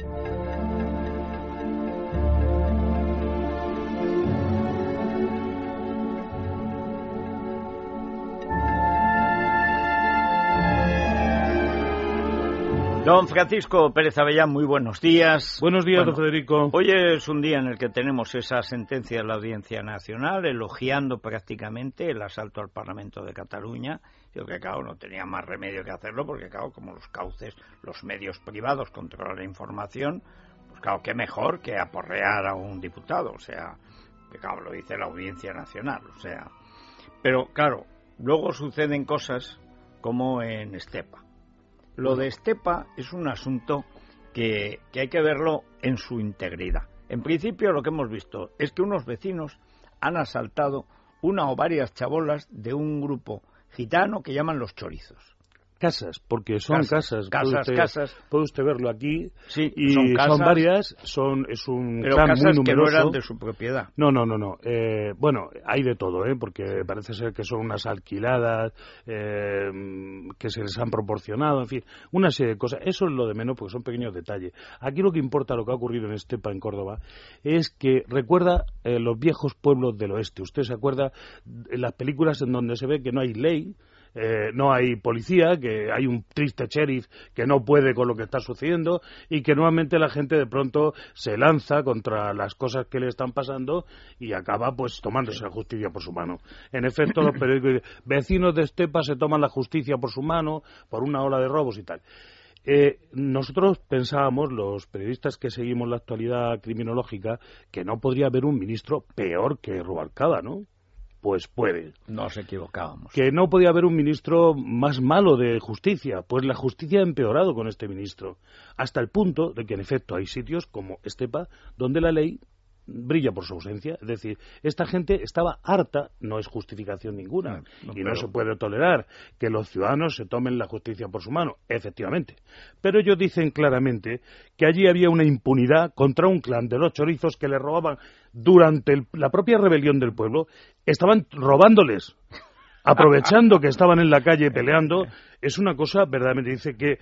Thank you. Don Francisco Pérez Avellán, muy buenos días. Buenos días, don Federico. Hoy es un día en el que tenemos esa sentencia de la Audiencia Nacional elogiando prácticamente el asalto al Parlamento de Cataluña. Yo que, claro, no tenía más remedio que hacerlo porque, claro, como los cauces, los medios privados controlan la información, pues, claro, qué mejor que aporrear a un diputado. O sea, que, claro, lo dice la Audiencia Nacional. O sea, pero, claro, luego suceden cosas como en Estepa lo de Estepa es un asunto que, hay que verlo en su integridad. En principio lo que hemos visto es que unos vecinos han asaltado una o varias chabolas de un grupo gitano que llaman los chorizos casas, porque son casas. Casas, puede casas. Puede usted verlo aquí. Sí, y son, casas, varias, son, es un pero casas muy que no eran de su propiedad. No, no, no, no. Eh, bueno, hay de todo, ¿eh? porque parece ser que son unas alquiladas eh, que se les han proporcionado, en fin, una serie de cosas. Eso es lo de menos, porque son pequeños detalles. Aquí lo que importa, lo que ha ocurrido en Estepa, en Córdoba, es que recuerda eh, los viejos pueblos del oeste. Usted se acuerda en las películas en donde se ve que no hay ley, eh, no hay policía, que hay un triste sheriff que no puede con lo que está sucediendo y que nuevamente la gente de pronto se lanza contra las cosas que le están pasando y acaba pues tomándose la justicia por su mano. En efecto, los periódicos vecinos de Estepa se toman la justicia por su mano por una ola de robos y tal. Eh, nosotros pensábamos, los periodistas que seguimos la actualidad criminológica, que no podría haber un ministro peor que Rubalcaba, ¿no? Pues puede. Nos equivocábamos. Que no podía haber un ministro más malo de justicia. Pues la justicia ha empeorado con este ministro. Hasta el punto de que, en efecto, hay sitios como Estepa donde la ley brilla por su ausencia. Es decir, esta gente estaba harta, no es justificación ninguna, y no se puede tolerar que los ciudadanos se tomen la justicia por su mano, efectivamente. Pero ellos dicen claramente que allí había una impunidad contra un clan de los chorizos que le robaban durante la propia rebelión del pueblo, estaban robándoles aprovechando que estaban en la calle peleando, es una cosa verdaderamente. Dice que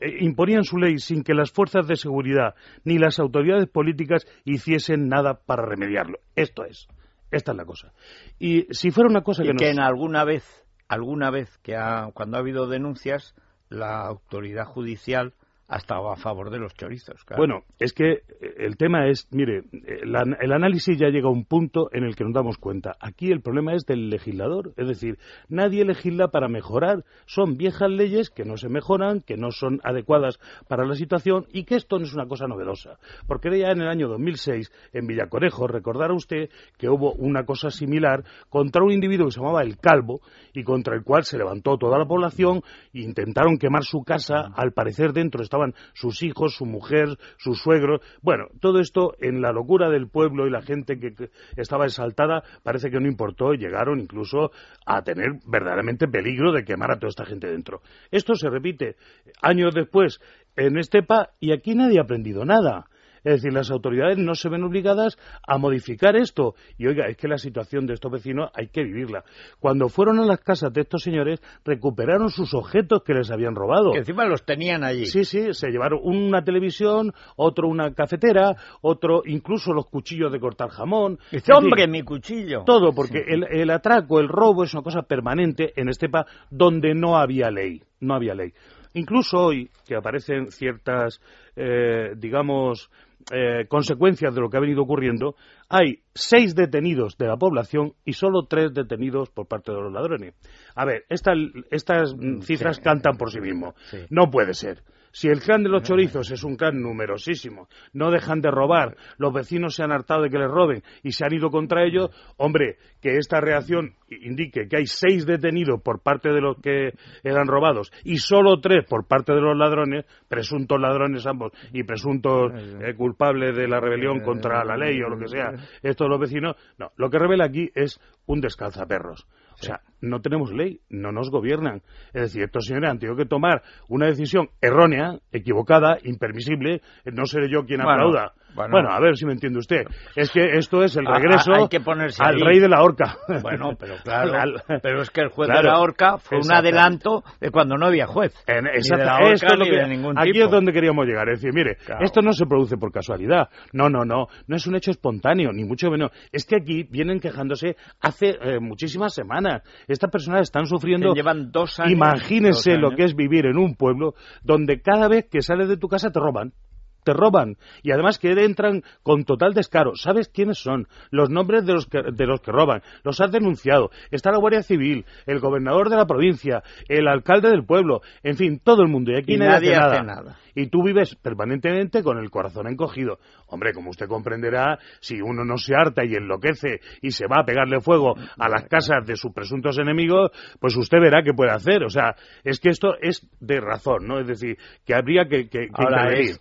eh, imponían su ley sin que las fuerzas de seguridad ni las autoridades políticas hiciesen nada para remediarlo. Esto es. Esta es la cosa. Y si fuera una cosa que, que en alguna vez, alguna vez que cuando ha habido denuncias, la autoridad judicial ha estado a favor de los chorizos. Bueno, es que eh, el tema es, mire, el análisis ya llega a un punto en el que nos damos cuenta. Aquí el problema es del legislador, es decir, nadie legisla para mejorar. Son viejas leyes que no se mejoran, que no son adecuadas para la situación y que esto no es una cosa novedosa. Porque ya en el año 2006, en Villacorejo, recordará usted que hubo una cosa similar contra un individuo que se llamaba El Calvo y contra el cual se levantó toda la población e intentaron quemar su casa, al parecer dentro estaba sus hijos, su mujer, sus suegros. Bueno, todo esto en la locura del pueblo y la gente que, estaba exaltada parece que no importó y llegaron incluso a tener verdaderamente peligro de quemar a toda esta gente dentro. Esto se repite años después en Estepa y aquí nadie ha aprendido nada. Es decir, las autoridades no se ven obligadas a modificar esto. Y oiga, es que la situación de estos vecinos hay que vivirla. Cuando fueron a las casas de estos señores, recuperaron sus objetos que les habían robado. Que encima los tenían allí. Sí, sí, se llevaron una televisión, otro una cafetera, otro incluso los cuchillos de cortar jamón. Dice, hombre, mi cuchillo. Todo, porque el, el atraco, el robo es una cosa permanente en Estepa donde no había ley. No había ley. Incluso hoy, que aparecen ciertas, eh, digamos, eh, consecuencias de lo que ha venido ocurriendo, hay seis detenidos de la población y solo tres detenidos por parte de los ladrones. A ver, estas cifras cantan por sí mismos. No puede ser. Si el clan de los chorizos es un clan numerosísimo, no dejan de robar, los vecinos se han hartado de que les roben y se han ido contra ellos, hombre, que esta reacción indique que hay seis detenidos por parte de los que eran robados y solo tres por parte de los ladrones, presuntos ladrones ambos y presuntos eh, culpables de la rebelión contra la ley o lo que sea, estos los vecinos, no, lo que revela aquí es un descalzaperros. O sea, no tenemos ley, no nos gobiernan. Es decir, estos señores han tenido que tomar una decisión errónea, equivocada, impermisible. No seré yo quien aplauda Bueno, a ver si me entiende usted. Es que esto es el regreso al rey de la horca. Bueno, pero claro, pero es que el juez de la horca fue un adelanto de cuando no había juez. En, aquí es donde queríamos llegar. Es decir, mire, esto no se produce por casualidad. No, no, no. No es un hecho espontáneo, ni mucho menos. Es que aquí vienen quejándose hace eh, muchísimas semanas. Estas personas están sufriendo. llevan dos años. Imagínense lo que es vivir en un pueblo donde cada vez que sales de tu casa te roban te roban y además que entran con total descaro. ¿Sabes quiénes son? Los nombres de los que, de los que roban. Los has denunciado. Está la Guardia Civil, el gobernador de la provincia, el alcalde del pueblo, en fin, todo el mundo. Y aquí nadie, hace, nada. Y tú vives permanentemente con el corazón encogido. Hombre, como usted comprenderá, si uno no se harta y enloquece y se va a pegarle fuego a las casas de sus presuntos enemigos, pues usted verá qué puede hacer. O sea, es que esto es de razón, ¿no? Es decir, que habría que, que,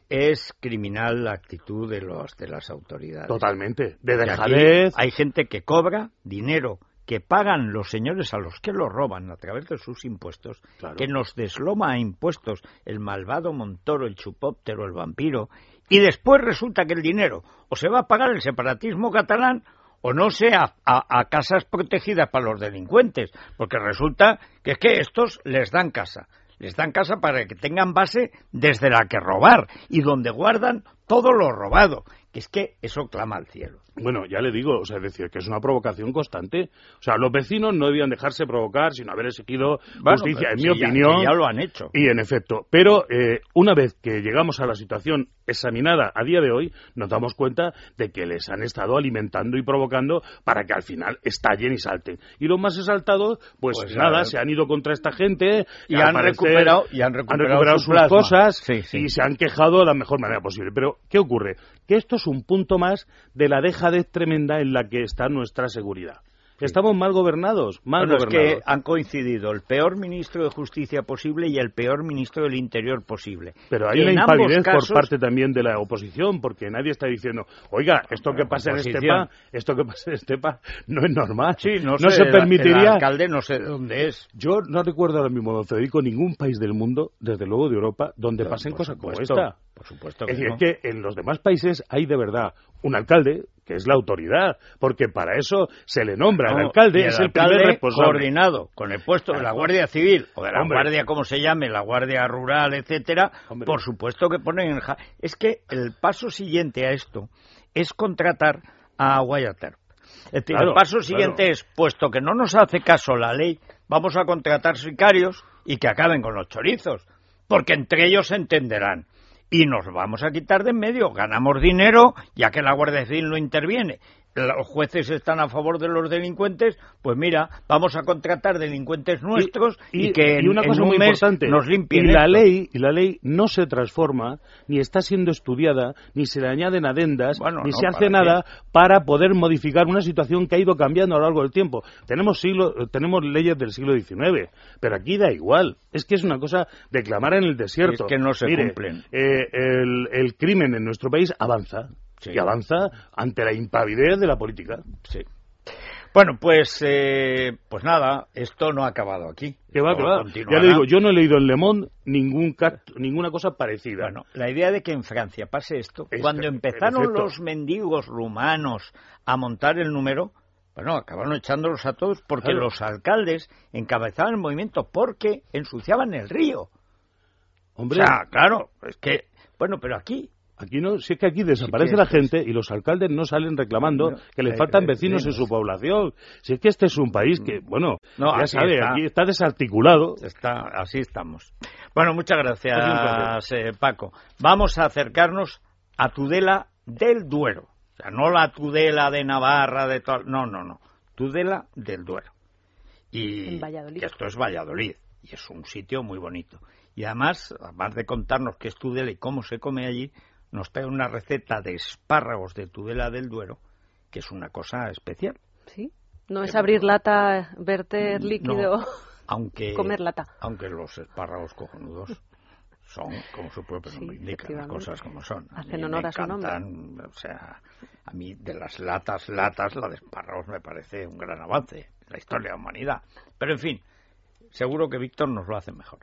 es criminal la actitud de, los, de las autoridades. Totalmente. De dejadez. Hay gente que cobra dinero que pagan los señores a los que lo roban a través de sus impuestos, que nos desloma a impuestos el malvado Montoro, el chupóptero, el vampiro, y después resulta que el dinero o se va a pagar el separatismo catalán o no sea a, casas protegidas para los delincuentes, porque resulta que es que estos les dan casa les dan casa para que tengan base desde la que robar y donde guardan todo lo robado. Es que eso clama al cielo. Bueno, ya le digo, o sea, es decir, que es una provocación constante. O sea, los vecinos no debían dejarse provocar, sino haber exigido justicia, en mi opinión. Ya, lo han hecho. Y en efecto. Pero eh, una vez que llegamos a la situación examinada a día de hoy, nos damos cuenta de que les han estado alimentando y provocando para que al final estallen y salten. Y los más exaltados, pues, pues nada, se han ido contra esta gente y han recuperado, y han recuperado, sus cosas y se han quejado de la mejor manera posible. Pero, ¿qué ocurre? Que esto es un punto más de la dejadez tremenda en la que está nuestra seguridad. Estamos mal gobernados, mal Es que han coincidido el peor ministro de Justicia posible y el peor ministro del Interior posible. Pero hay una impavidez por parte también de la oposición, porque nadie está diciendo, oiga, esto que pasa en Estepa, esto que pasa en Estepa no es normal. Sí, no, se permitiría. El alcalde no sé dónde es. Yo no recuerdo ahora mismo, don Federico, ningún país del mundo, desde luego de Europa, donde pasen cosas como esta. Por supuesto que es decir, que en los demás países hay de verdad un alcalde que es la autoridad, porque para eso se le nombra. el alcalde es el primer responsable. coordinado. Con el puesto de la Guardia Civil o de la Guardia, como se llame, la Guardia Rural, etcétera, por supuesto que ponen en... Es que el paso siguiente a esto es contratar a Guayaterp. el paso siguiente es, puesto que no nos hace caso la ley, vamos a contratar sicarios y que acaben con los chorizos, porque entre ellos se entenderán y nos vamos a quitar de en medio. Ganamos dinero, ya que la Guardia Civil no interviene los jueces están a favor de los delincuentes, pues mira, vamos a contratar delincuentes nuestros y, que en, una cosa muy importante, nos limpien. Y la ley y la ley no se transforma, ni está siendo estudiada, ni se le añaden adendas, ni se hace nada para poder modificar una situación que ha ido cambiando a lo largo del tiempo. Tenemos siglo, tenemos leyes del siglo XIX, pero aquí da igual. Es que es una cosa de clamar en el desierto. Es que no se cumplen. Eh, el, el crimen en nuestro país avanza y avanza ante la impavidez de la política. Sí. Bueno, pues, eh, pues nada, esto no ha acabado aquí. Que va, que va. Ya le digo, yo no he leído en Le Monde ningún ninguna cosa parecida. Bueno, la idea de que en Francia pase esto, cuando empezaron los mendigos rumanos a montar el número, bueno, acabaron echándolos a todos porque los alcaldes encabezaban el movimiento porque ensuciaban el río. Hombre. O sea, claro, es que, bueno, pero aquí Aquí no, si es que aquí desaparece la gente y los alcaldes no salen reclamando que le faltan vecinos en su población. Si es que este es un país que, mm. bueno, ya sabe, aquí está desarticulado. Está, así estamos. Bueno, muchas gracias, eh, Paco. Vamos a acercarnos a Tudela del Duero. O sea, no la Tudela de Navarra, de todo. No, no, no. Tudela del Duero. Y esto es Valladolid. Y es un sitio muy bonito. Y además, además de contarnos qué es Tudela y cómo se come allí, nos trae una receta de espárragos de Tudela del Duero, que es una cosa especial. Sí, no es abrir lata, verter líquido, aunque, comer lata. Aunque los espárragos cojonudos son, como su propio nombre indica, las cosas como son. Hacen honor a su nombre. O sea, a mí de las latas, latas, la de espárragos me parece un gran avance en la historia de la humanidad. Pero en fin, seguro que Víctor nos lo hace mejor.